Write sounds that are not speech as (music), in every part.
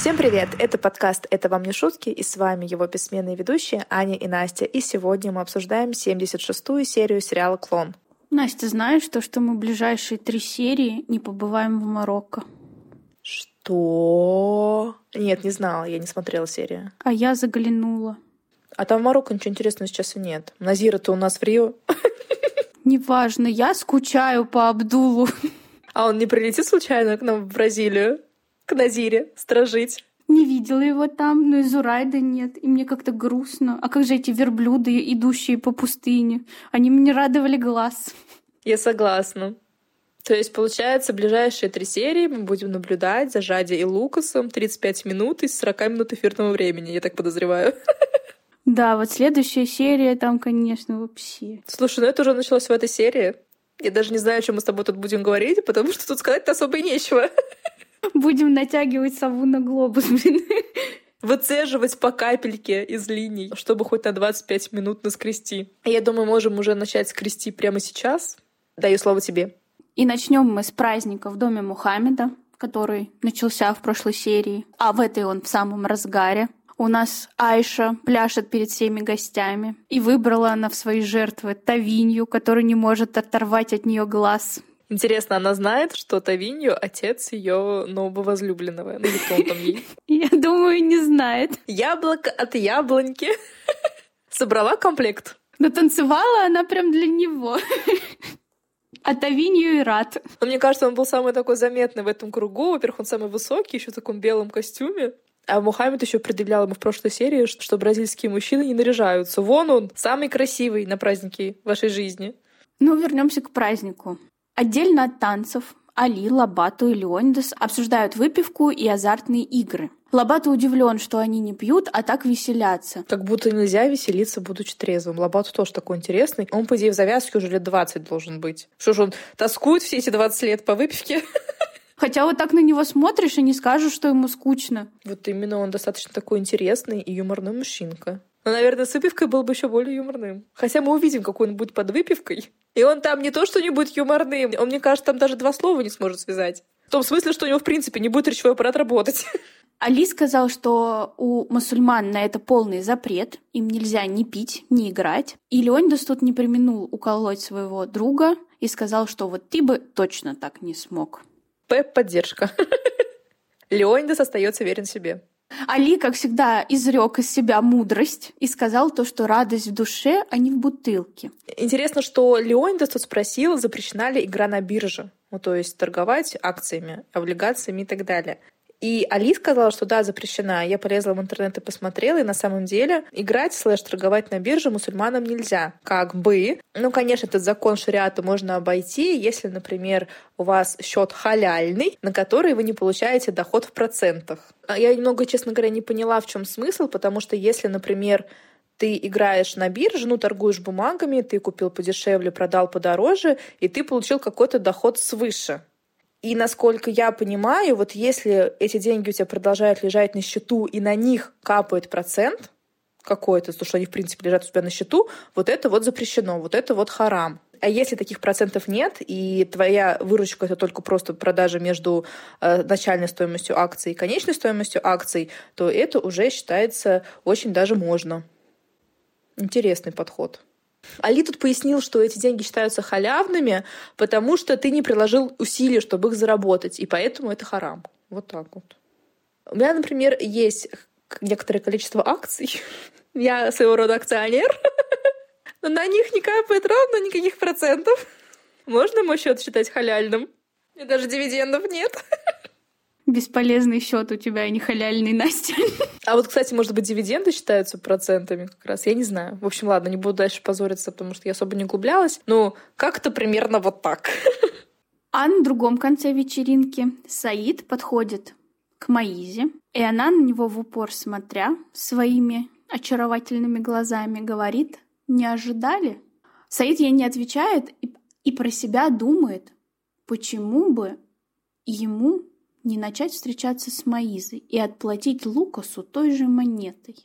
Всем привет! Это подкаст «Это вам не шутки» и с вами его бессменные ведущие Аня и Настя. И сегодня мы обсуждаем 76-ю серию сериала «Клон». Настя, знаешь то, что мы ближайшие три серии не побываем в Марокко? Что? Нет, не знала, я не смотрела серию. А я заглянула. А там в Марокко ничего интересного сейчас и нет. Назира-то у нас в Рио. (laughs) Неважно, я скучаю по Абдулу. А он не прилетит случайно к нам в Бразилию? К Назире стражить? Не видела его там, но и Зурайда нет, и мне как-то грустно. А как же эти верблюды, идущие по пустыне? Они мне радовали глаз. Я согласна. То есть, получается, ближайшие три серии мы будем наблюдать за Жади и Лукасом 35 минут из 40 минут эфирного времени, я так подозреваю. (laughs) Да, вот следующая серия там, конечно, вообще. Слушай, ну это уже началось в этой серии. Я даже не знаю, о чем мы с тобой тут будем говорить, потому что тут сказать-то особо и нечего. (laughs) Будем натягивать сову на глобус, блин. Выцеживать по капельке из линий, чтобы хоть на 25 минут наскрести. Я думаю, можем уже начать скрести прямо сейчас. Даю слово тебе. И начнем мы с праздника в доме Мухаммеда, который начался в прошлой серии, а в этой он в самом разгаре. У нас Айша пляшет перед всеми гостями. И выбрала она в свои жертвы Тавинью, который не может оторвать от нее глаз. Интересно, она знает, что Тавинью отец ее нового возлюбленного? Ну или кто он там ей? (laughs) Я думаю, не знает. Яблоко от яблоньки. (laughs) Собрала комплект. Но танцевала она прям для него. А Тавинью и рад. Но мне кажется, он был самый такой заметный в этом кругу. Во-первых, он самый высокий, еще в таком белом костюме. А Мухаммед еще предъявлял ему в прошлой серии, что бразильские мужчины не наряжаются. Вон он, самый красивый на празднике вашей жизни. Ну, вернемся к празднику. Отдельно от танцев Али, Лабату и Леонидас обсуждают выпивку и азартные игры. Лабату удивлен, что они не пьют, а так веселятся. Как будто нельзя веселиться, будучи трезвым. Лабату тоже такой интересный. Он, по идее, в завязке уже лет 20 должен быть. Что ж он тоскует все эти 20 лет по выпивке? (laughs) Хотя вот так на него смотришь и не скажешь, что ему скучно. Вот именно он достаточно такой интересный и юморный мужчинка. Но, наверное, с выпивкой был бы еще более юморным. Хотя мы увидим, какой он будет под выпивкой. И он там не то, что не будет юморным, он, мне кажется, там даже два слова не сможет связать. В том смысле, что у него, в принципе, не будет речевой аппарат работать. (laughs) Али сказал, что у мусульман на это полный запрет, им нельзя ни пить, ни играть. И Леонидас тут не применул уколоть своего друга и сказал, что вот ты бы точно так не смог. П-поддержка. (laughs) Леонидас остается верен себе. Али, как всегда, изрек из себя мудрость и сказал то, что радость в душе, а не в бутылке. Интересно, что Леонидас тут спросил, запрещена ли игра на бирже. Ну, то есть торговать акциями, облигациями и так далее. И Али сказала, что да, запрещена. Я полезла в интернет и посмотрела, и на самом деле играть слэш торговать на бирже мусульманам нельзя. Как бы. Ну, конечно, этот закон шариата можно обойти, если, например, у вас счет халяльный, на который вы не получаете доход в процентах. А я немного, честно говоря, не поняла, в чем смысл, потому что если, например, ты играешь на бирже, ну, торгуешь бумагами, ты купил подешевле, продал подороже, и ты получил какой-то доход свыше. И насколько я понимаю, вот если эти деньги у тебя продолжают лежать на счету, и на них капает процент какой-то, то, что они, в принципе, лежат у тебя на счету, вот это вот запрещено, вот это вот харам. А если таких процентов нет, и твоя выручка это только просто продажа между э, начальной стоимостью акций и конечной стоимостью акций, то это уже считается очень даже можно. Интересный подход. Али тут пояснил, что эти деньги считаются халявными, потому что ты не приложил усилий, чтобы их заработать, и поэтому это харам. Вот так вот. У меня, например, есть некоторое количество акций. (laughs) Я своего рода акционер. (laughs) Но на них не капает ровно никаких процентов. (laughs) Можно мой счет считать халяльным? И даже дивидендов нет. Бесполезный счет у тебя, и не халяльный, Настя. (laughs) А вот, кстати, может быть, дивиденды считаются процентами как раз? Я не знаю. В общем, ладно, не буду дальше позориться, потому что я особо не углублялась. Но как-то примерно вот так. (laughs) А на другом конце вечеринки Саид подходит к Маизе, и она на него в упор смотря своими очаровательными глазами говорит «Не ожидали?» Саид ей не отвечает и, и про себя думает, почему бы ему не начать встречаться с Маизой и отплатить Лукасу той же монетой.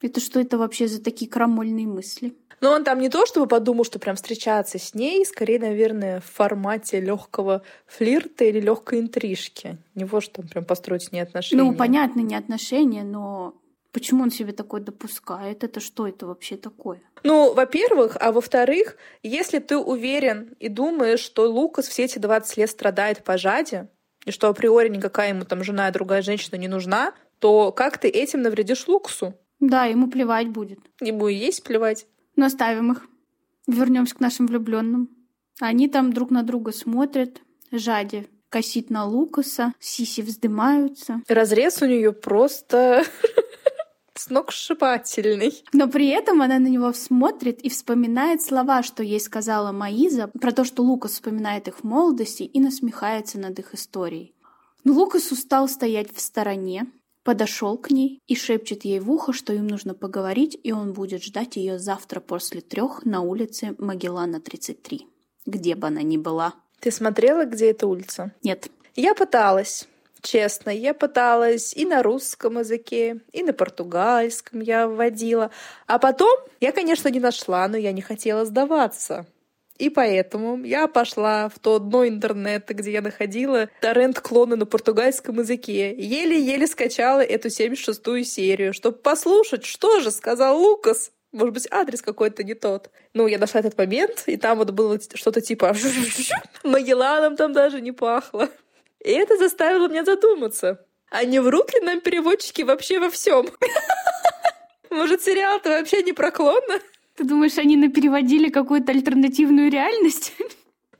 Это что это вообще за такие крамольные мысли? Но он там не то, чтобы подумал, что прям встречаться с ней, скорее, наверное, в формате легкого флирта или легкой интрижки. Не вот, что он прям построить с ней отношения. Ну, понятно, не отношения, но почему он себе такое допускает? Это что это вообще такое? Ну, во-первых, а во-вторых, если ты уверен и думаешь, что Лукас все эти 20 лет страдает по жаде, и что априори никакая ему там жена и другая женщина не нужна, то как ты этим навредишь Лукасу? Да, ему плевать будет. Ему и есть плевать. Но оставим их. Вернемся к нашим влюбленным. Они там друг на друга смотрят. Жади косит на Лукаса, сиси вздымаются. Разрез у нее просто (laughs) сногсшибательный. Но при этом она на него смотрит и вспоминает слова, что ей сказала Маиза, про то, что Лукас вспоминает их в молодости и насмехается над их историей. Но Лукас устал стоять в стороне, подошел к ней и шепчет ей в ухо, что им нужно поговорить, и он будет ждать ее завтра после трех на улице Магеллана 33, где бы она ни была. Ты смотрела, где эта улица? Нет. Я пыталась. Честно, я пыталась и на русском языке, и на португальском я вводила. А потом я, конечно, не нашла, но я не хотела сдаваться. И поэтому я пошла в то дно интернета, где я находила торрент-клоны на португальском языке. Еле-еле скачала эту 76-ю серию, чтобы послушать, что же сказал Лукас. Может быть, адрес какой-то не тот. Ну, я нашла этот момент, и там вот было что-то типа Магелланом там даже не пахло. И это заставило меня задуматься. А не врут ли нам переводчики вообще во всем? (laughs) Может, сериал-то вообще не про клона? Ты думаешь, они напереводили какую-то альтернативную реальность? (laughs)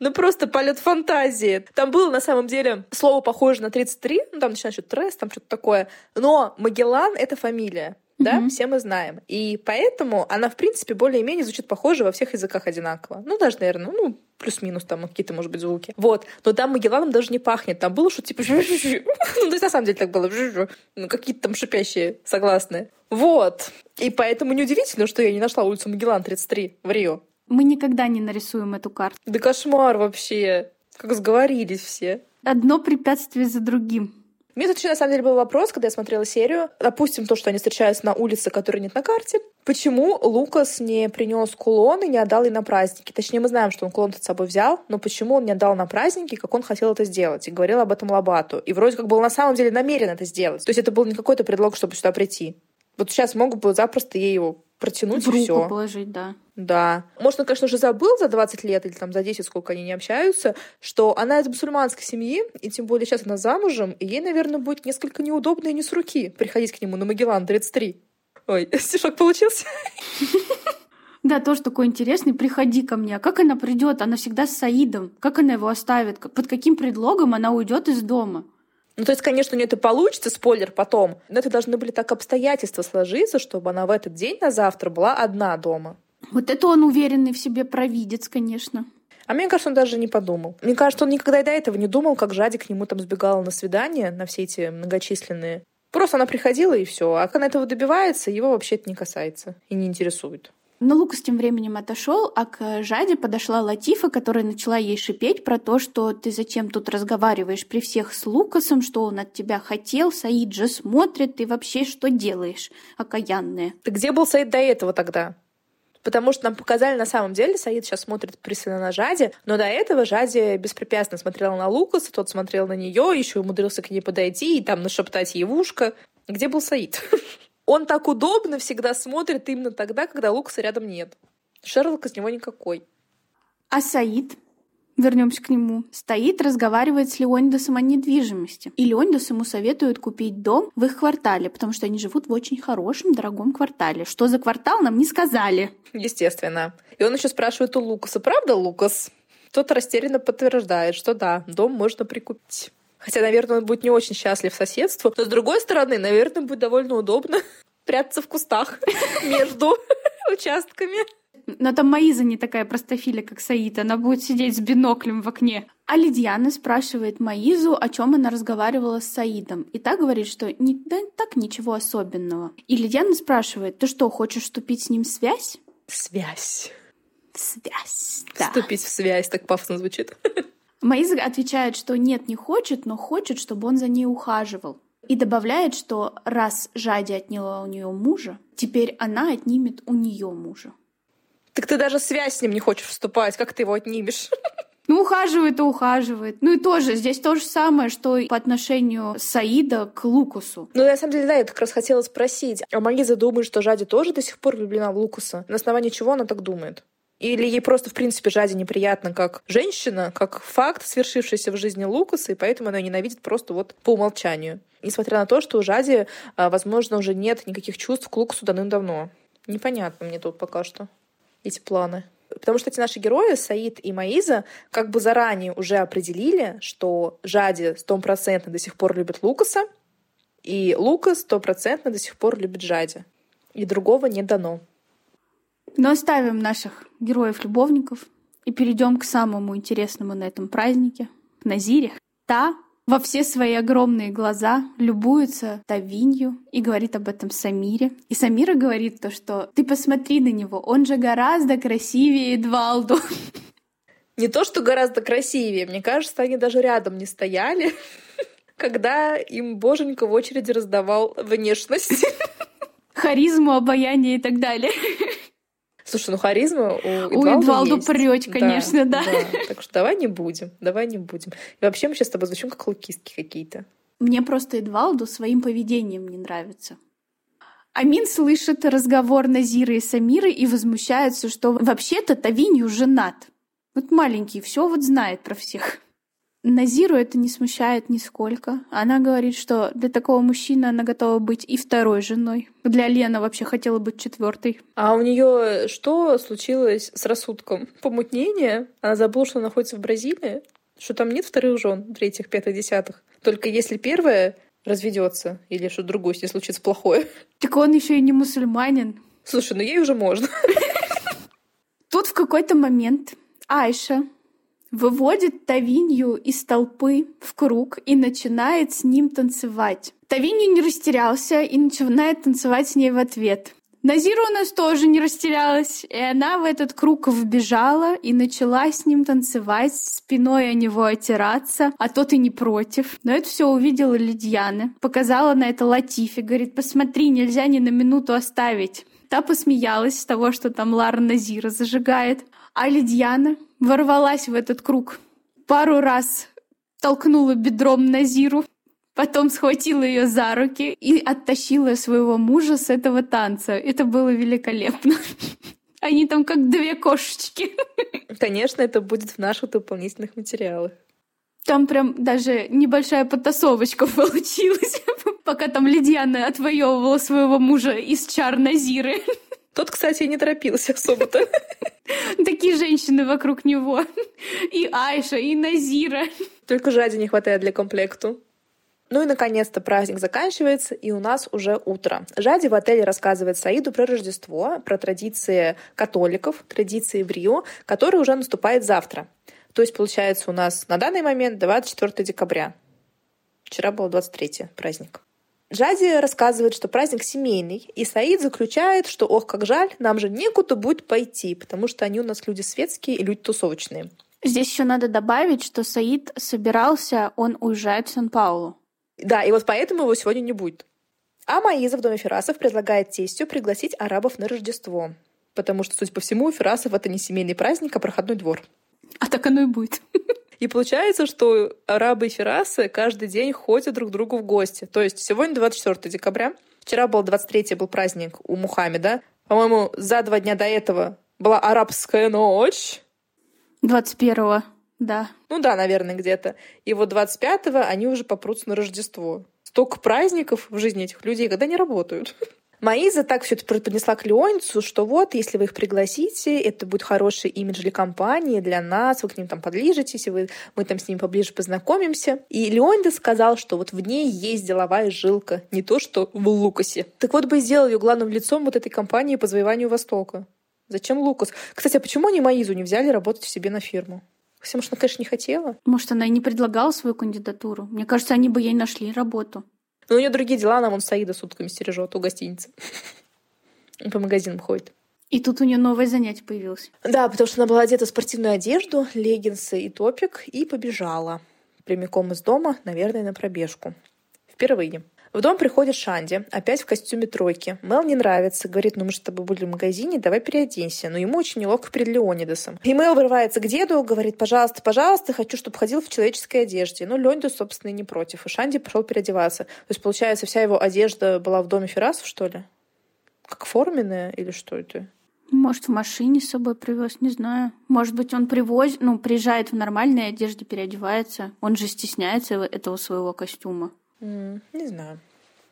Ну, просто полет фантазии. Там было, на самом деле, слово похоже на 33, ну, там начинается что-то тресс, там что-то такое. Но Магеллан — это фамилия да, mm-hmm. все мы знаем. И поэтому она, в принципе, более-менее звучит похоже во всех языках одинаково. Ну, даже, наверное, ну, плюс-минус там какие-то, может быть, звуки. Вот. Но там Магелланом даже не пахнет. Там было что типа... (laughs) Ну, то есть, на самом деле, так было. (laughs) Ну, какие-то там шипящие согласные. Вот. И поэтому неудивительно, что я не нашла улицу Магеллан 33 в Рио. Мы никогда не нарисуем эту карту. Да кошмар вообще. Как сговорились все. Одно препятствие за другим. Мне тут еще на самом деле был вопрос, когда я смотрела серию. Допустим, то, что они встречаются на улице, которой нет на карте. Почему Лукас не принес кулон и не отдал ей на праздники? Точнее, мы знаем, что он кулон с собой взял, но почему он не отдал на праздники, как он хотел это сделать? И говорил об этом Лабату. И вроде как был на самом деле намерен это сделать. То есть это был не какой-то предлог, чтобы сюда прийти. Вот сейчас могут бы запросто ей его протянуть в руку и все. положить, да. Да. Может, он, конечно, уже забыл за 20 лет или там за 10, сколько они не общаются, что она из мусульманской семьи, и тем более сейчас она замужем, и ей, наверное, будет несколько неудобно и не с руки приходить к нему на Магеллан 33. Ой, (laughs) стишок получился. Да, тоже такой интересный. Приходи ко мне. А как она придет? Она всегда с Саидом. Как она его оставит? Под каким предлогом она уйдет из дома? Ну, то есть, конечно, у нее это получится, спойлер потом, но это должны были так обстоятельства сложиться, чтобы она в этот день на завтра была одна дома. Вот это он уверенный в себе провидец, конечно. А мне кажется, он даже не подумал. Мне кажется, он никогда и до этого не думал, как Жади к нему там сбегала на свидание, на все эти многочисленные. Просто она приходила и все. А она этого добивается, его вообще это не касается и не интересует. Но Лукас тем временем отошел, а к Жаде подошла Латифа, которая начала ей шипеть про то, что ты зачем тут разговариваешь при всех с Лукасом, что он от тебя хотел, Саид же смотрит, ты вообще что делаешь, окаянная. Ты где был Саид до этого тогда? Потому что нам показали на самом деле, Саид сейчас смотрит пристально на Жаде, но до этого Жаде беспрепятственно смотрела на Лукаса, тот смотрел на нее, еще умудрился к ней подойти и там нашептать ей в ушко. Где был Саид? (laughs) Он так удобно всегда смотрит именно тогда, когда Лукаса рядом нет. Шерлок из него никакой. А Саид? Вернемся к нему. Стоит, разговаривает с Леонидасом о недвижимости. И Леонидас ему советует купить дом в их квартале, потому что они живут в очень хорошем, дорогом квартале. Что за квартал, нам не сказали. Естественно. И он еще спрашивает у Лукаса, правда, Лукас? Тот растерянно подтверждает, что да, дом можно прикупить. Хотя, наверное, он будет не очень счастлив соседству. Но, с другой стороны, наверное, будет довольно удобно (laughs) прятаться в кустах (laughs) между (laughs) участками. Но там Маиза не такая простофиля, как Саита. Она будет сидеть с биноклем в окне. А Лидиана спрашивает Маизу, о чем она разговаривала с Саидом. И та говорит, что не, да, так ничего особенного. И Лидиана спрашивает, ты что, хочешь вступить с ним в связь? Связь. Связь, да. Вступить в связь, так пафосно звучит. Маиза отвечает, что нет, не хочет, но хочет, чтобы он за ней ухаживал. И добавляет, что раз Жади отняла у нее мужа, теперь она отнимет у нее мужа. Так ты даже связь с ним не хочешь вступать, как ты его отнимешь? (laughs) Ну, ухаживает и ухаживает. Ну и тоже, здесь то же самое, что и по отношению Саида к Лукусу. Ну, на самом деле, да, я как раз хотела спросить. А Мализа думает, что Жади тоже до сих пор влюблена в Лукуса? На основании чего она так думает? Или ей просто, в принципе, Жади неприятно как женщина, как факт, свершившийся в жизни Лукаса, и поэтому она ее ненавидит просто вот по умолчанию. Несмотря на то, что у Жади, а, возможно, уже нет никаких чувств к Лукасу давным-давно. Непонятно мне тут пока что эти планы. Потому что эти наши герои, Саид и Маиза, как бы заранее уже определили, что Жади стопроцентно до сих пор любит Лукаса, и Лукас стопроцентно до сих пор любит Жади. И другого не дано. Но оставим наших героев-любовников и перейдем к самому интересному на этом празднике — к Назире. Та во все свои огромные глаза любуется Тавинью и говорит об этом Самире. И Самира говорит то, что ты посмотри на него, он же гораздо красивее Эдвалду. (laughs) Не то, что гораздо красивее, мне кажется, они даже рядом не стояли, (laughs) когда им боженька в очереди раздавал внешность. (laughs) Харизму, обаяние и так далее. Слушай, ну харизма у Эдвалду, у Эдвалду есть. прёть, конечно, да, да. да. Так что давай не будем, давай не будем. И вообще мы сейчас с тобой звучим как лукистки какие-то. Мне просто Эдвалду своим поведением не нравится. Амин слышит разговор Назиры и Самиры и возмущается, что вообще-то Тавинью женат. Вот маленький, все вот знает про всех. Назиру это не смущает нисколько. Она говорит, что для такого мужчины она готова быть и второй женой. Для Лены вообще хотела быть четвертой. А у нее что случилось с рассудком? Помутнение? Она забыла, что она находится в Бразилии? Что там нет вторых жен, третьих, пятых, десятых? Только если первая разведется или что другое с ней случится плохое. (laughs) Так он еще и не мусульманин. Слушай, ну ей уже можно. (laughs) Тут в какой-то момент Айша выводит Тавинью из толпы в круг и начинает с ним танцевать. Тавинью не растерялся и начинает танцевать с ней в ответ. Назира у нас тоже не растерялась, и она в этот круг вбежала и начала с ним танцевать, спиной о него отираться, а тот и не против. Но это все увидела Лидьяна, показала на это Латифи, говорит, посмотри, нельзя ни на минуту оставить. Та посмеялась с того, что там Лара Назира зажигает. А Лидьяна ворвалась в этот круг. Пару раз толкнула бедром Назиру, потом схватила ее за руки и оттащила своего мужа с этого танца. Это было великолепно. (laughs) Они там как две кошечки. (laughs) Конечно, это будет в наших дополнительных материалах. Там прям даже небольшая потасовочка (laughs) получилась, пока там Лидьяна отвоевывала своего мужа из чар Назиры. Тот, кстати, не торопился особо-то. (laughs) Такие женщины вокруг него. И Айша, и Назира. Только Жади не хватает для комплекту. Ну и, наконец-то, праздник заканчивается, и у нас уже утро. Жади в отеле рассказывает Саиду про Рождество, про традиции католиков, традиции в Рио, которые уже наступает завтра. То есть, получается, у нас на данный момент 24 декабря. Вчера был 23 праздник. Джади рассказывает, что праздник семейный, и Саид заключает, что ох, как жаль, нам же некуда будет пойти, потому что они у нас люди светские и люди тусовочные. Здесь еще надо добавить, что Саид собирался, он уезжает в Сан-Паулу. Да, и вот поэтому его сегодня не будет. А Маиза в доме Ферасов предлагает тестю пригласить арабов на Рождество. Потому что, судя по всему, у Ферасов это не семейный праздник, а проходной двор. А так оно и будет. (laughs) И получается, что арабы и ферасы каждый день ходят друг к другу в гости. То есть сегодня 24 декабря, вчера был 23 был праздник у Мухаммеда. По-моему, за два дня до этого была арабская ночь. 21-го, да. Ну да, наверное, где-то. И вот 25-го они уже попрутся на Рождество. Столько праздников в жизни этих людей, когда не работают. (laughs) Маиза так все это преподнесла к Леонцу, что вот, если вы их пригласите, это будет хороший имидж для компании, для нас, вы к ним там подлижетесь, и вы, мы там с ними поближе познакомимся. И Леонда сказал, что вот в ней есть деловая жилка, не то что в Лукасе. Так вот бы сделал ее главным лицом вот этой компании по завоеванию Востока. Зачем Лукас? Кстати, а почему они Маизу не взяли работать в себе на фирму? Потому что она, конечно, не хотела. Может, она и не предлагала свою кандидатуру. Мне кажется, они бы ей нашли работу. Но у нее другие дела, она вон Саида сутками стережет у гостиницы. (laughs) По магазинам ходит. И тут у нее новое занятие появилось. Да, потому что она была одета в спортивную одежду, леггинсы и топик, и побежала прямиком из дома, наверное, на пробежку. Впервые. В дом приходит Шанди, опять в костюме тройки. Мел не нравится, говорит, ну мы же с тобой были в магазине, давай переоденься. Но ему очень неловко перед Леонидасом. И Мел вырывается к деду, говорит, пожалуйста, пожалуйста, хочу, чтобы ходил в человеческой одежде. Но Леонидас, собственно, и не против. И Шанди пошел переодеваться. То есть, получается, вся его одежда была в доме Ферасов, что ли? Как форменная или что это? Может, в машине с собой привез, не знаю. Может быть, он привозит, ну, приезжает в нормальной одежде, переодевается. Он же стесняется этого своего костюма. Mm, не знаю.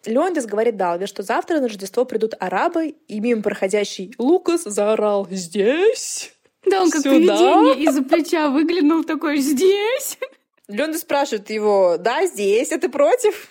Леондис говорит Далве, что завтра на Рождество придут арабы, и мимо проходящий Лукас заорал «Здесь!» Да, он как Сюда? привидение из-за плеча выглянул такой «Здесь!» Леондис спрашивает его «Да, здесь, а ты против?»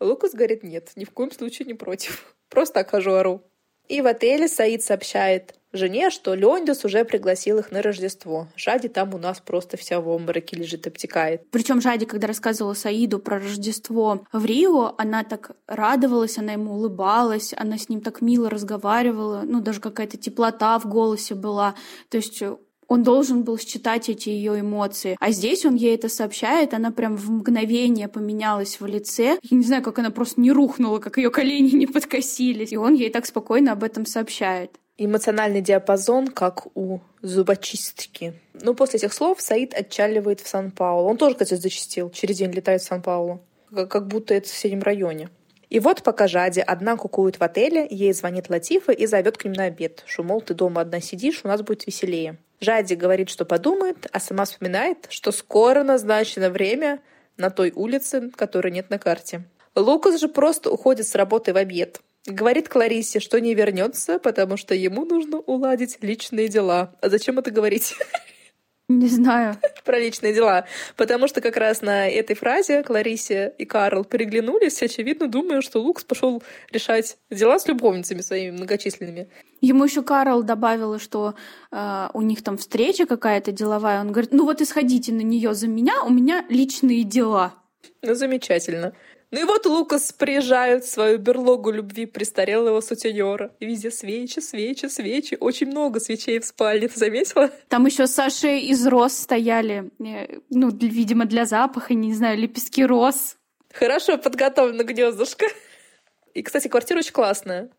Лукас говорит «Нет, ни в коем случае не против. Просто так хожу ору». И в отеле Саид сообщает жене, что Леондис уже пригласил их на Рождество. Жади там у нас просто вся в обмороке лежит, обтекает. Причем Жади, когда рассказывала Саиду про Рождество в Рио, она так радовалась, она ему улыбалась, она с ним так мило разговаривала, ну, даже какая-то теплота в голосе была. То есть он должен был считать эти ее эмоции. А здесь он ей это сообщает, она прям в мгновение поменялась в лице. Я не знаю, как она просто не рухнула, как ее колени не подкосились. И он ей так спокойно об этом сообщает. Эмоциональный диапазон, как у зубочистки. Ну, после этих слов Саид отчаливает в Сан-Паулу. Он тоже, кстати, зачистил. Через день летает в Сан-Паулу. Как будто это в соседнем районе. И вот пока Жади одна кукует в отеле, ей звонит Латифа и зовет к ним на обед, что, мол, ты дома одна сидишь, у нас будет веселее. Жади говорит, что подумает, а сама вспоминает, что скоро назначено время на той улице, которой нет на карте. Лукас же просто уходит с работы в обед. Говорит Кларисе, что не вернется, потому что ему нужно уладить личные дела. А зачем это говорить? (laughs) Не знаю. (laughs) Про личные дела. Потому что как раз на этой фразе Кларисе и Карл переглянулись, очевидно, думая, что Лукс пошел решать дела с любовницами своими многочисленными. Ему еще Карл добавила, что э, у них там встреча какая-то деловая. Он говорит, ну вот исходите на нее за меня, у меня личные дела. Ну, замечательно. Ну и вот Лукас приезжает в свою берлогу любви престарелого сутенера. И везде свечи, свечи, свечи. Очень много свечей в спальне. Ты заметила? Там еще Саши из роз стояли. Э, ну, видимо, для запаха, не знаю, лепестки роз. Хорошо подготовлено гнездышко. И, кстати, квартира очень классная.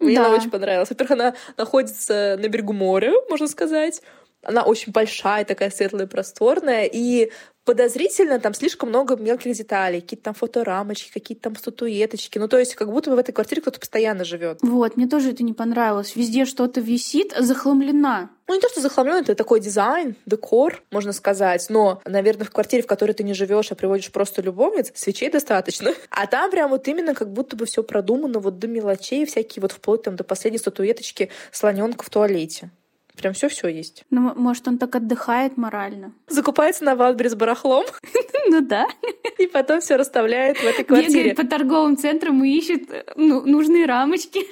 Мне да. она очень понравилась. Во-первых, она находится на берегу моря, можно сказать. Она очень большая, такая светлая, просторная. И подозрительно, там слишком много мелких деталей, какие-то там фоторамочки, какие-то там статуэточки. Ну, то есть, как будто бы в этой квартире кто-то постоянно живет. Вот, мне тоже это не понравилось. Везде что-то висит, захламлена. Ну, не то, что захламлен, это такой дизайн, декор, можно сказать. Но, наверное, в квартире, в которой ты не живешь, а приводишь просто любовниц, свечей достаточно. (laughs) А там прям вот именно как будто бы все продумано вот до мелочей, всякие вот вплоть там до последней статуэточки слоненка в туалете. Прям все-все есть. Ну, может, он так отдыхает морально. (laughs) Закупается на Валбере с барахлом. (laughs) Ну да. (laughs) И потом все расставляет в этой квартире. Бегает по торговым центрам и ищет ну, нужные рамочки.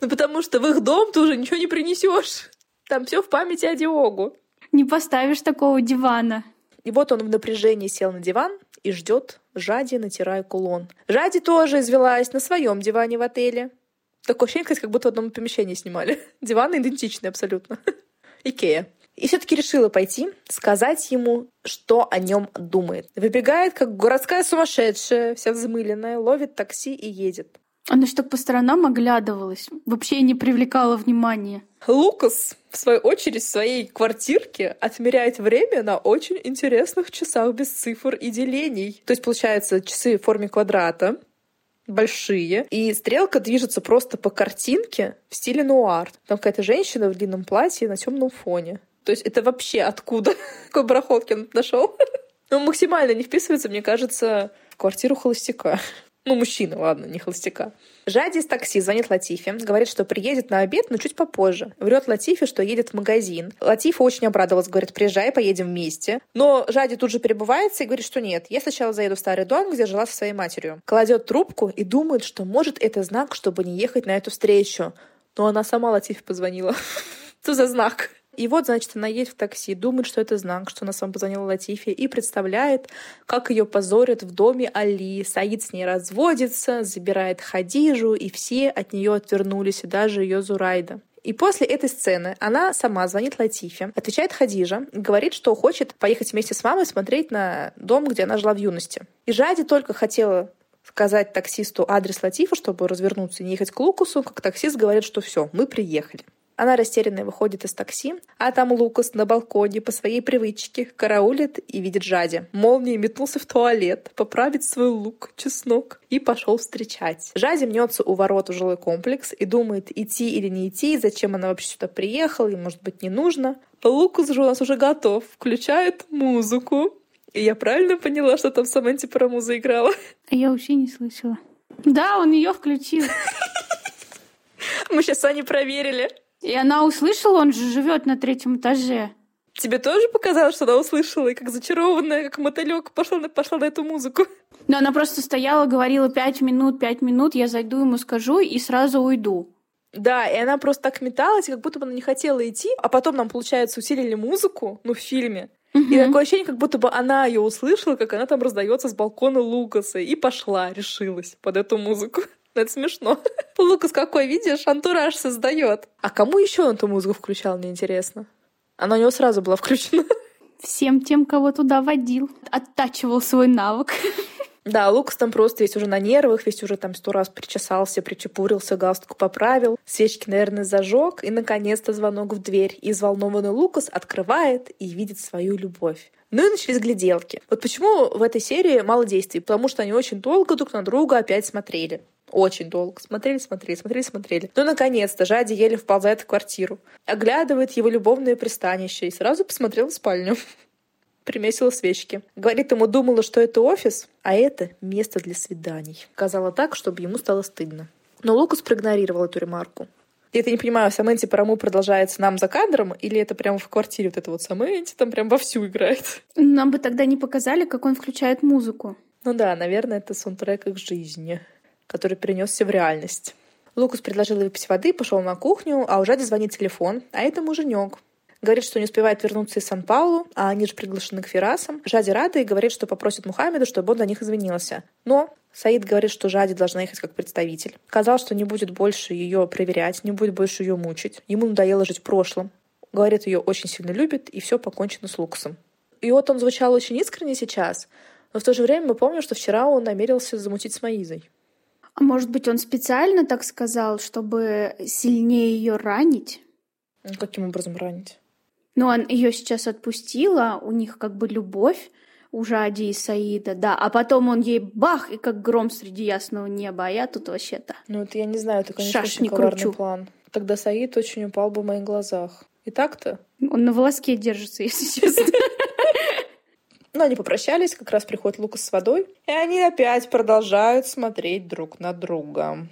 Ну, потому что в их дом ты уже ничего не принесешь. Там все в памяти о Диогу. Не поставишь такого дивана. И вот он в напряжении сел на диван и ждет Жади, натирая кулон. Жади тоже извелась на своем диване в отеле. Такое ощущение, как будто в одном помещении снимали. Диваны идентичные абсолютно. Икея. И все-таки решила пойти, сказать ему, что о нем думает. Выбегает, как городская сумасшедшая, вся взмыленная, ловит такси и едет. Она что по сторонам оглядывалась, вообще не привлекала внимания. Лукас, в свою очередь, в своей квартирке отмеряет время на очень интересных часах без цифр и делений. То есть, получается, часы в форме квадрата, большие, и стрелка движется просто по картинке в стиле нуар. Там какая-то женщина в длинном платье на темном фоне. То есть это вообще откуда? (laughs) Какой барахолкин нашел? (laughs) Ну, максимально не вписывается, мне кажется, в квартиру холостяка. Ну, мужчина, ладно, не холостяка. Жади из такси звонит Латифе, говорит, что приедет на обед, но чуть попозже. Врет Латифе, что едет в магазин. Латифа очень обрадовалась, говорит, приезжай, поедем вместе. Но Жади тут же перебывается и говорит, что нет, я сначала заеду в старый дом, где жила со своей матерью. Кладет трубку и думает, что может это знак, чтобы не ехать на эту встречу. Но она сама Латифе позвонила. (laughs) Что за знак? И вот, значит, она едет в такси, думает, что это знак, что она сам позвонила Латифе, и представляет, как ее позорят в доме Али. Саид с ней разводится, забирает Хадижу, и все от нее отвернулись, и даже ее Зурайда. И после этой сцены она сама звонит Латифе, отвечает Хадижа, говорит, что хочет поехать вместе с мамой смотреть на дом, где она жила в юности. И Жади только хотела сказать таксисту адрес Латифа, чтобы развернуться и не ехать к Лукасу, как таксист говорит, что все, мы приехали. Она растерянная выходит из такси, а там Лукас на балконе по своей привычке караулит и видит Жади. Молнией метнулся в туалет, поправить свой лук, чеснок и пошел встречать. Жади мнется у ворот в жилой комплекс и думает, идти или не идти, зачем она вообще сюда приехала, и может быть не нужно. Лукас же у нас уже готов, включает музыку. И я правильно поняла, что там Саманти про музу играла? А я вообще не слышала. Да, он ее включил. (laughs) Мы сейчас с Аней проверили. И она услышала, он же живет на третьем этаже. Тебе тоже показалось, что она услышала, и как зачарованная, как мотылек пошла на, пошла на эту музыку? Но она просто стояла, говорила пять минут, пять минут, я зайду ему скажу и сразу уйду. Да, и она просто так металась, как будто бы она не хотела идти, а потом нам, получается, усилили музыку, ну, в фильме. Угу. И такое ощущение, как будто бы она ее услышала, как она там раздается с балкона Лукаса, и пошла, решилась под эту музыку. (laughs) Это смешно. Лукас какой, видишь, антураж создает. А кому еще он эту музыку включал, мне интересно? Она у него сразу была включена. Всем тем, кого туда водил. Оттачивал свой навык. Да, Лукас там просто весь уже на нервах, весь уже там сто раз причесался, причепурился, галстук поправил, свечки, наверное, зажег, и, наконец-то, звонок в дверь. И взволнованный Лукас открывает и видит свою любовь. Ну и начались гляделки. Вот почему в этой серии мало действий? Потому что они очень долго друг на друга опять смотрели. Очень долго. Смотрели, смотрели, смотрели, смотрели. Но, наконец-то, Жади еле вползает в квартиру. Оглядывает его любовное пристанище и сразу посмотрел в спальню. (laughs) Примесила свечки. Говорит ему, думала, что это офис, а это место для свиданий. Сказала так, чтобы ему стало стыдно. Но Лукас проигнорировал эту ремарку. Я это не понимаю, Самэнти Параму продолжается нам за кадром, или это прямо в квартире вот это вот Самэнти там прям вовсю играет? Нам бы тогда не показали, как он включает музыку. Ну да, наверное, это саундтрек их жизни который перенесся в реальность. Лукас предложил выпить воды, пошел на кухню, а у Жади звонит телефон, а это муженек. Говорит, что не успевает вернуться из Сан-Паулу, а они же приглашены к Ферасам. Жади рада и говорит, что попросит Мухаммеда, чтобы он за них извинился. Но Саид говорит, что Жади должна ехать как представитель. Сказал, что не будет больше ее проверять, не будет больше ее мучить. Ему надоело жить в прошлом. Говорит, ее очень сильно любит, и все покончено с Лукасом. И вот он звучал очень искренне сейчас, но в то же время мы помним, что вчера он намерился замутить с Маизой. А может быть, он специально так сказал, чтобы сильнее ее ранить? Каким образом ранить? Ну, он ее сейчас отпустила, у них как бы любовь у Жади и Саида, да, а потом он ей бах, и как гром среди ясного неба, а я тут вообще-то... Ну, это я не знаю, это, конечно, Шаш очень коварный кручу. план. Тогда Саид очень упал бы в моих глазах. И так-то? Он на волоске держится, если честно. Но они попрощались, как раз приходит Лукас с водой, и они опять продолжают смотреть друг на друга.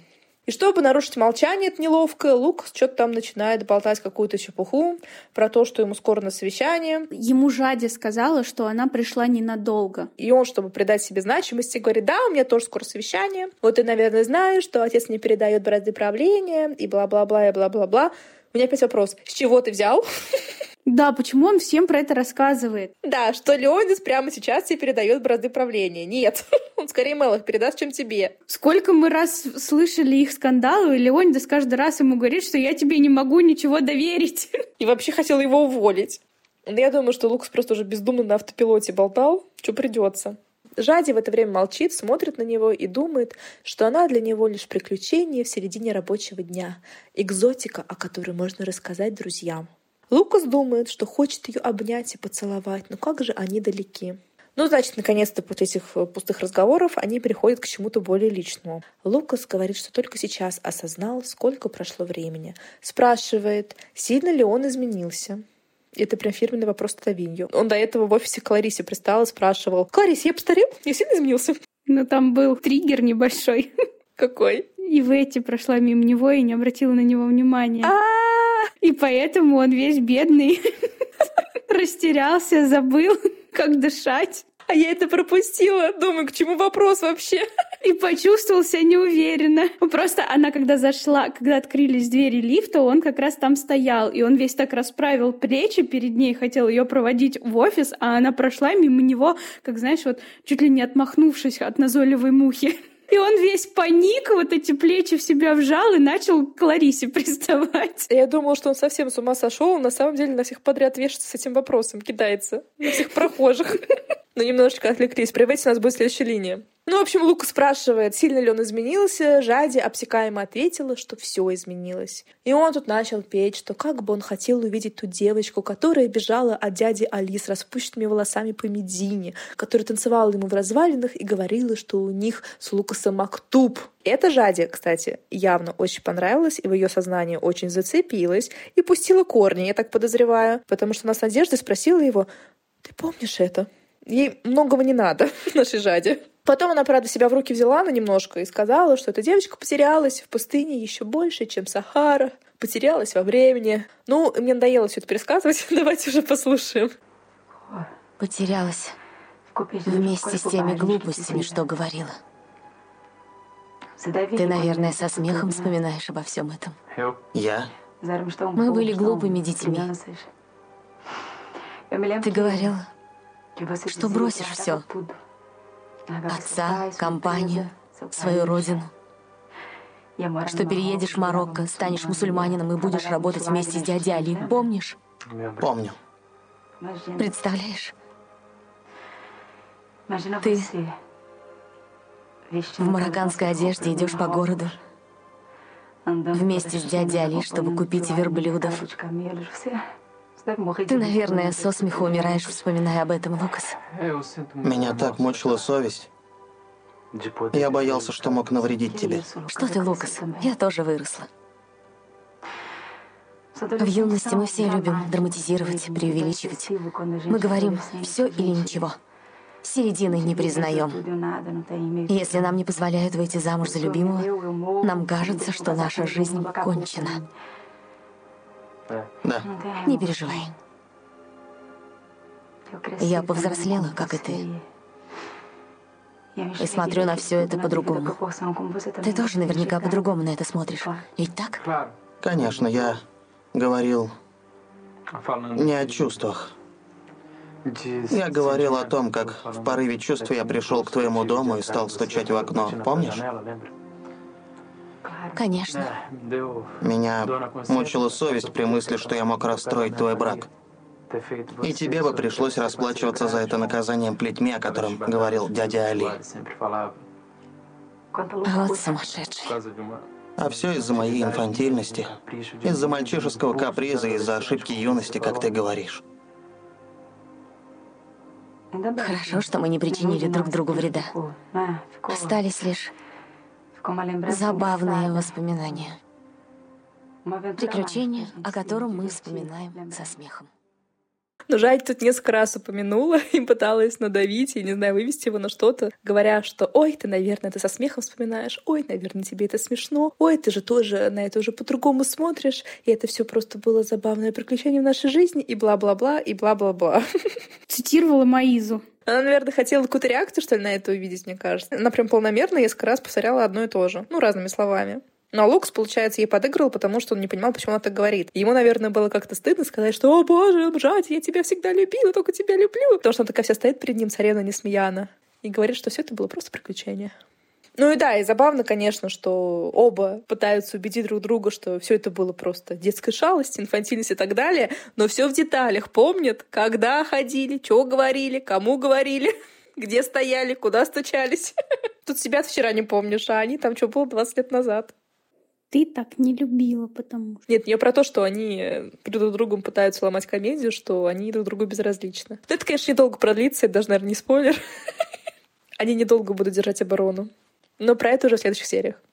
И чтобы нарушить молчание это неловкое, Лукас что-то там начинает болтать какую-то чепуху про то, что ему скоро на совещание. Ему Жади сказала, что она пришла ненадолго. И он, чтобы придать себе значимости, говорит, да, у меня тоже скоро совещание. Вот ты, наверное, знаешь, что отец не передает бразды правления, и бла-бла-бла, и бла-бла-бла. У меня опять вопрос. С чего ты взял? (laughs) Да, почему он всем про это рассказывает? Да, что Леонидс прямо сейчас тебе передает бразды правления. Нет, (laughs) он скорее Мелах передаст, чем тебе. Сколько мы раз слышали их скандалы, и Леонидас каждый раз ему говорит, что я тебе не могу ничего доверить. (laughs) И вообще хотел его уволить. Я думаю, что Лукас просто уже бездумно на автопилоте болтал, что придется. Жади в это время молчит, смотрит на него и думает, что она для него лишь приключение в середине рабочего дня, экзотика, о которой можно рассказать друзьям. Лукас думает, что хочет ее обнять и поцеловать, но как же они далеки. Ну, значит, наконец-то после этих э, пустых разговоров они переходят к чему-то более личному. Лукас говорит, что только сейчас осознал, сколько прошло времени. Спрашивает, сильно ли он изменился. Это прям фирменный вопрос Тавинью. Он до этого в офисе Кларисе пристал и спрашивал, «Кларис, я постарел? Я сильно изменился?» Ну, там был триггер небольшой. Какой? И в эти прошла мимо него и не обратила на него внимания. А, и поэтому он весь бедный растерялся, забыл, как дышать. А я это пропустила. Думаю, к чему вопрос вообще? И почувствовал себя неуверенно. Просто она, когда зашла, когда открылись двери лифта, он как раз там стоял. И он весь так расправил плечи перед ней, хотел ее проводить в офис, а она прошла мимо него, как знаешь, вот чуть ли не отмахнувшись от назойливой мухи. И он весь паник, вот эти плечи в себя вжал и начал к Ларисе (laughs) приставать. Я думала, что он совсем с ума сошел, он на самом деле на всех подряд вешается с этим вопросом, кидается на всех прохожих. (laughs) Ну, немножечко отвлеклись. При у нас будет следующая линия. Ну, в общем, Лука спрашивает, сильно ли он изменился. Жади обсекаемо ответила, что все изменилось. И он тут начал петь, что как бы он хотел увидеть ту девочку, которая бежала от дяди Али с распущенными волосами по Медине, которая танцевала ему в развалинах и говорила, что у них с Лукасом Мактуб. Это Жаде, кстати, явно очень понравилось, и в ее сознании очень зацепилось, и пустила корни, я так подозреваю, потому что она с надеждой спросила его, «Ты помнишь это?» Ей многого не надо, (laughs) нашей Жаде. Потом она, правда, себя в руки взяла на немножко и сказала, что эта девочка потерялась в пустыне еще больше, чем Сахара, потерялась во времени. Ну, мне надоело все это пересказывать, (laughs) давайте уже послушаем. Потерялась вместе с теми глупостями, что говорила. Ты, наверное, со смехом вспоминаешь обо всем этом. Я? Мы были глупыми детьми. Ты говорила, что бросишь все. Отца, компанию, свою родину. Что переедешь в Марокко, станешь мусульманином и будешь работать вместе с дядей Али. Помнишь? Помню. Представляешь? Ты в марокканской одежде идешь по городу вместе с дядей Али, чтобы купить верблюдов. Ты, наверное, со смеху умираешь, вспоминая об этом, Лукас. Меня так мучила совесть. Я боялся, что мог навредить тебе. Что ты, Лукас? Я тоже выросла. В юности мы все любим драматизировать, преувеличивать. Мы говорим «все или ничего». Середины не признаем. Если нам не позволяют выйти замуж за любимого, нам кажется, что наша жизнь кончена. Да. Не переживай. Я повзрослела, как и ты. И смотрю на все это по-другому. Ты тоже наверняка по-другому на это смотришь. Ведь так? Конечно, я говорил не о чувствах. Я говорил о том, как в порыве чувств я пришел к твоему дому и стал стучать в окно. Помнишь? Конечно. Меня мучила совесть при мысли, что я мог расстроить твой брак. И тебе бы пришлось расплачиваться за это наказанием плетьми, о котором говорил дядя Али. Вот сумасшедший. А все из-за моей инфантильности, из-за мальчишеского каприза, из-за ошибки юности, как ты говоришь. Хорошо, что мы не причинили друг другу вреда. Остались лишь забавные воспоминания. Приключения, о котором мы вспоминаем со смехом. Но Жать тут несколько раз упомянула (laughs) и пыталась надавить, и, не знаю, вывести его на что-то, говоря, что «Ой, ты, наверное, ты со смехом вспоминаешь, ой, наверное, тебе это смешно, ой, ты же тоже на это уже по-другому смотришь, и это все просто было забавное приключение в нашей жизни, и бла-бла-бла, и бла-бла-бла». (laughs) Цитировала Маизу. Она, наверное, хотела какую-то реакцию, что ли, на это увидеть, мне кажется. Она прям полномерно несколько раз повторяла одно и то же. Ну, разными словами. Но ну, а Лукс, получается, ей подыгрывал, потому что он не понимал, почему она так говорит. Ему, наверное, было как-то стыдно сказать, что «О, боже, Бжать, я тебя всегда любила, только тебя люблю». Потому что она такая вся стоит перед ним, царевна Несмеяна, и говорит, что все это было просто приключение. Ну и да, и забавно, конечно, что оба пытаются убедить друг друга, что все это было просто детская шалость, инфантильность и так далее, но все в деталях. Помнят, когда ходили, что говорили, кому говорили, (laughs) где стояли, куда стучались. (laughs) Тут себя вчера не помнишь, а они там что было 20 лет назад. Ты так не любила, потому что... Нет, я про то, что они друг другом пытаются ломать комедию, что они друг другу безразличны. это, конечно, недолго продлится, это даже, наверное, не спойлер. (laughs) Они недолго будут держать оборону. Но про это уже в следующих сериях.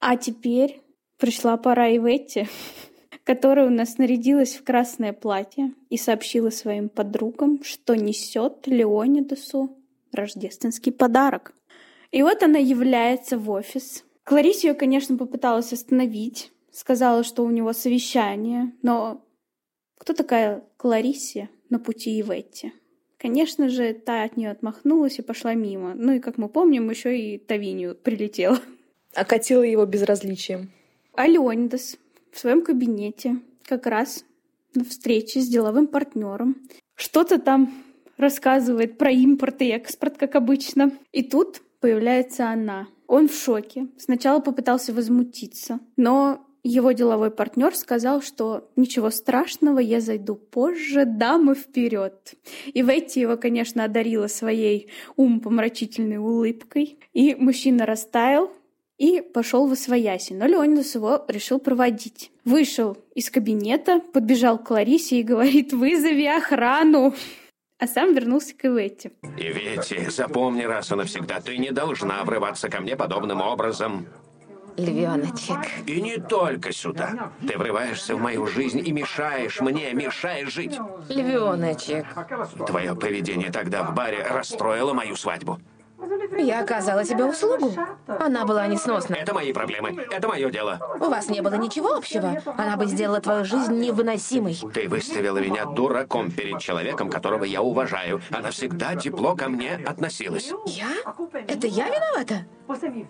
А теперь пришла пора и Иветти, (laughs) которая у нас нарядилась в красное платье и сообщила своим подругам, что несет Леонидасу рождественский подарок. И вот она является в офис. Кларисе ее, конечно, попыталась остановить, сказала, что у него совещание, но кто такая Кларисе на пути Иветти? Конечно же, та от нее отмахнулась и пошла мимо. Ну и, как мы помним, еще и Тавинию прилетела. Окатила его безразличием. А Леонидас в своем кабинете как раз на встрече с деловым партнером что-то там рассказывает про импорт и экспорт, как обычно. И тут появляется она. Он в шоке. Сначала попытался возмутиться, но его деловой партнер сказал, что ничего страшного, я зайду позже, дамы вперед. И Ветти его, конечно, одарила своей умопомрачительной улыбкой. И мужчина растаял, и пошел в освояси, но Леонидас его решил проводить. Вышел из кабинета, подбежал к Ларисе и говорит «Вызови охрану!» А сам вернулся к Иветте. «Иветти, запомни раз и навсегда, ты не должна врываться ко мне подобным образом. Львеночек. И не только сюда. Ты врываешься в мою жизнь и мешаешь мне, мешаешь жить. Львеночек. Твое поведение тогда в баре расстроило мою свадьбу. Я оказала тебе услугу. Она была несносна. Это мои проблемы. Это мое дело. У вас не было ничего общего. Она бы сделала твою жизнь невыносимой. Ты выставила меня дураком перед человеком, которого я уважаю. Она всегда тепло ко мне относилась. Я? Это я виновата?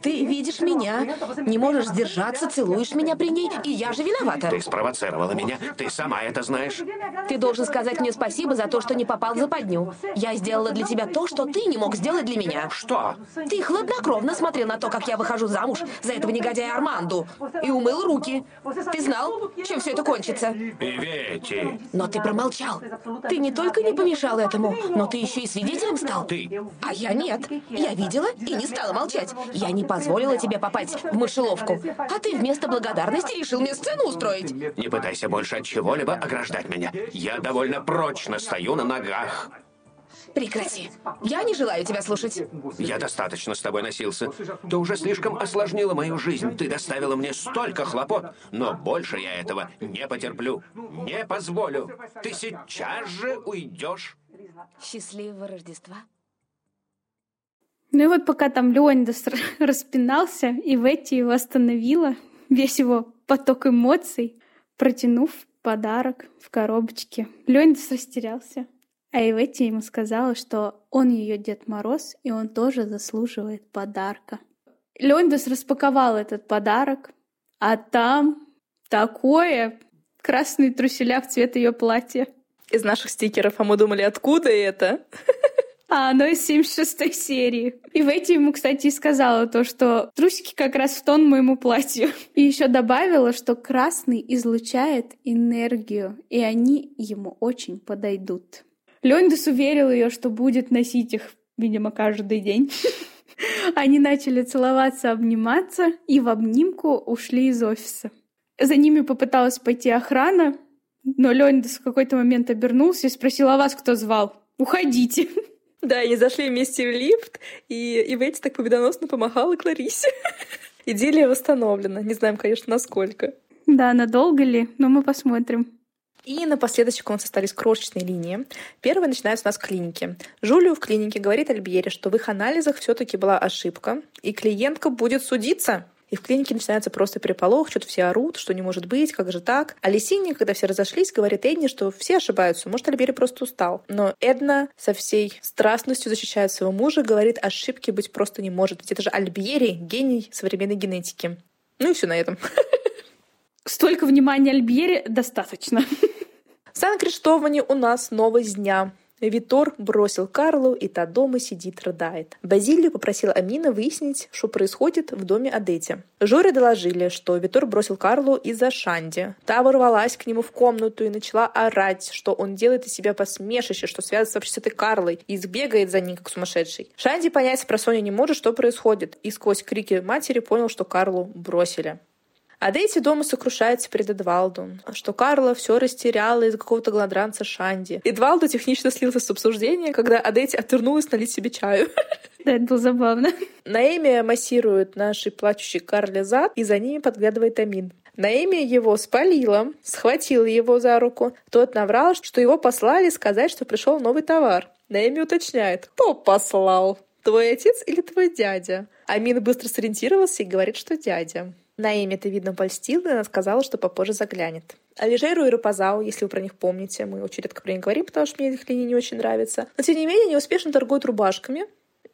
Ты видишь меня, не можешь сдержаться, целуешь меня при ней, и я же виновата. Ты спровоцировала меня. Ты сама это знаешь. Ты должен сказать мне спасибо за то, что не попал в западню. Я сделала для тебя то, что ты не мог сделать для меня. Что? Ты хладнокровно смотрел на то, как я выхожу замуж за этого негодяя Арманду. И умыл руки. Ты знал, чем все это кончится? Ивети. Но ты промолчал. Ты не только не помешал этому, но ты еще и свидетелем стал. Ты. А я нет. Я видела и не стала молчать. Я не позволила тебе попасть в мышеловку. А ты вместо благодарности решил мне сцену устроить. Не пытайся больше от чего-либо ограждать меня. Я довольно прочно стою на ногах. Прекрати. Я не желаю тебя слушать. Я достаточно с тобой носился. Ты уже слишком осложнила мою жизнь. Ты доставила мне столько хлопот. Но больше я этого не потерплю. Не позволю. Ты сейчас же уйдешь. Счастливого Рождества. Ну и вот пока там Леонидас (laughs) распинался, и Ветти его остановила, весь его поток эмоций, протянув подарок в коробочке. Леонидас растерялся. А Иветти ему сказала, что он ее Дед Мороз, и он тоже заслуживает подарка. Леонидас распаковал этот подарок, а там такое красные труселя в цвет ее платья. Из наших стикеров, а мы думали, откуда это? (laughs) А оно из 76 серии. И в эти ему, кстати, сказала то, что трусики как раз в тон моему платью. И еще добавила, что красный излучает энергию, и они ему очень подойдут. Леондес уверил ее, что будет носить их, видимо, каждый день. (laughs) Они начали целоваться, обниматься и в обнимку ушли из офиса. За ними попыталась пойти охрана, но Леондес в какой-то момент обернулся и спросил, а вас кто звал? Уходите. (laughs) Да, они зашли вместе в лифт, и Иветти так победоносно помахала Кларисе. (laughs) Идиллия восстановлена. Не знаем, конечно, насколько. Да, надолго ли, но мы посмотрим. И напоследок у нас остались крошечные линии. Первая начинается у нас в клинике. Жулию в клинике говорит Альбьере, что в их анализах все таки была ошибка, и клиентка будет судиться. И в клинике начинается просто переполох, что-то все орут, что не может быть, как же так. А Лисини, когда все разошлись, говорит Эдне, что все ошибаются, может, Альбери просто устал. Но Эдна со всей страстностью защищает своего мужа, говорит, ошибки быть просто не может. Ведь это же Альбери, гений современной генетики. Ну и все на этом. (laughs) Столько внимания Альбьере достаточно. В Сан-Криштоване у нас новость дня. Витор бросил Карлу, и та дома сидит, рыдает. Базилию попросил Амина выяснить, что происходит в доме Адети. Жоре доложили, что Витор бросил Карлу из-за Шанди. Та ворвалась к нему в комнату и начала орать, что он делает из себя посмешище, что связывается вообще с этой Карлой, и сбегает за ней, как сумасшедший. Шанди понять про Соню не может, что происходит, и сквозь крики матери понял, что Карлу бросили. А Дейти дома сокрушается перед Эдвалду, что Карла все растеряла из-за какого-то гладранца Шанди. Эдвалду технично слился с обсуждения, когда Адейти отвернулась налить себе чаю. Да, это было забавно. Наэми массирует нашей плачущей Карле зад, и за ними подглядывает Амин. Наэми его спалила, схватила его за руку. Тот наврал, что его послали сказать, что пришел новый товар. Наэми уточняет, кто послал? Твой отец или твой дядя? Амин быстро сориентировался и говорит, что дядя. Наэми это, видно, польстила, и она сказала, что попозже заглянет. Алижеру и Рапазау, если вы про них помните, мы очень редко про них говорим, потому что мне их линии не очень нравятся. Но, тем не менее, они успешно торгуют рубашками,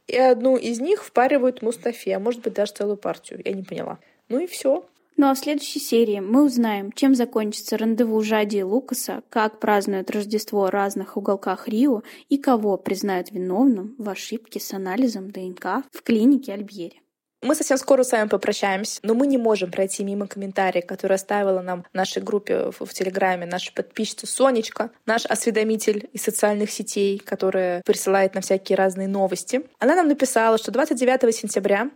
и одну из них впаривают Мустафе, а может быть даже целую партию. Я не поняла. Ну и все. Ну а в следующей серии мы узнаем, чем закончится рандеву Жади и Лукаса, как празднуют Рождество в разных уголках Рио и кого признают виновным в ошибке с анализом ДНК в клинике Альбьери. Мы совсем скоро с вами попрощаемся, но мы не можем пройти мимо комментария, который оставила нам в нашей группе в, Телеграме наша подписчица Сонечка, наш осведомитель из социальных сетей, которая присылает нам всякие разные новости. Она нам написала, что 29 сентября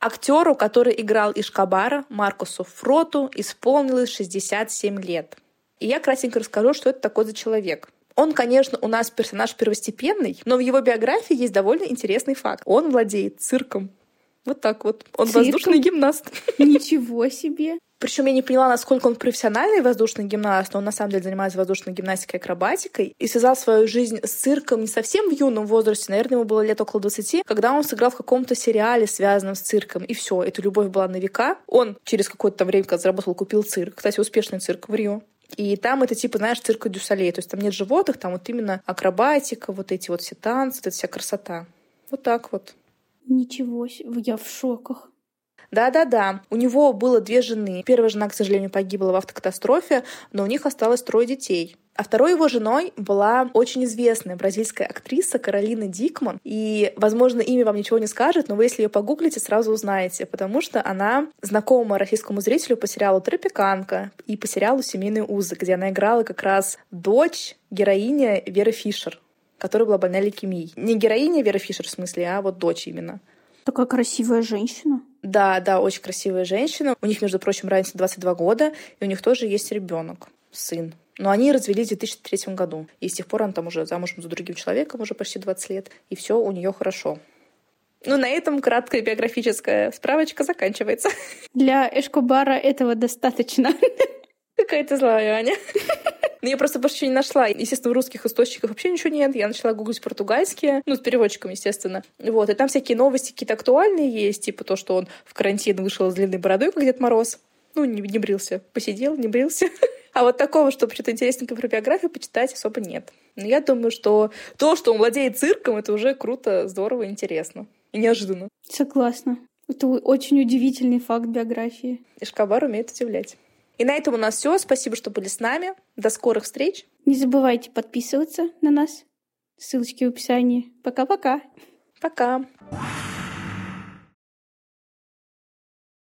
актеру, который играл Ишкабара, Маркусу Фроту, исполнилось 67 лет. И я кратенько расскажу, что это такой за человек. Он, конечно, у нас персонаж первостепенный, но в его биографии есть довольно интересный факт. Он владеет цирком. Вот так вот. Он Цирком? воздушный гимнаст. (laughs) Ничего себе. Причем я не поняла, насколько он профессиональный воздушный гимнаст, но он на самом деле занимается воздушной гимнастикой и акробатикой и связал свою жизнь с цирком не совсем в юном возрасте, наверное, ему было лет около 20, когда он сыграл в каком-то сериале, связанном с цирком. И все, эта любовь была на века. Он через какое-то там время, когда заработал, купил цирк. Кстати, успешный цирк в Рио. И там это типа, знаешь, цирка Дюсалей. То есть там нет животных, там вот именно акробатика, вот эти вот все танцы, вот эта вся красота. Вот так вот. Ничего себе, я в шоках. Да-да-да. У него было две жены. Первая жена, к сожалению, погибла в автокатастрофе, но у них осталось трое детей. А второй его женой была очень известная бразильская актриса Каролина Дикман. И, возможно, имя вам ничего не скажет, но вы, если ее погуглите, сразу узнаете, потому что она знакома российскому зрителю по сериалу «Тропиканка» и по сериалу «Семейные узы», где она играла как раз дочь героиня Веры Фишер которая была больна лейкемией. Не героиня Вера Фишер в смысле, а вот дочь именно. Такая красивая женщина. Да, да, очень красивая женщина. У них, между прочим, разница 22 года, и у них тоже есть ребенок, сын. Но они развелись в 2003 году. И с тех пор она там уже замужем за другим человеком, уже почти 20 лет, и все у нее хорошо. Ну, на этом краткая биографическая справочка заканчивается. Для Эшкобара этого достаточно. (laughs) Какая то злая, Аня. (laughs) Но я просто больше ничего не нашла. Естественно, в русских источниках вообще ничего нет. Я начала гуглить португальские, ну, с переводчиком, естественно. Вот, и там всякие новости какие-то актуальные есть, типа то, что он в карантин вышел с длинной бородой, как Дед Мороз. Ну, не, не брился. Посидел, не брился. (laughs) А вот такого, чтобы что-то интересненькое про биографию почитать, особо нет. Но я думаю, что то, что он владеет цирком, это уже круто, здорово, интересно. И неожиданно. Согласна. Это очень удивительный факт биографии. Ишкабар умеет удивлять. И на этом у нас все. Спасибо, что были с нами. До скорых встреч. Не забывайте подписываться на нас. Ссылочки в описании. Пока-пока. Пока. -пока. Пока.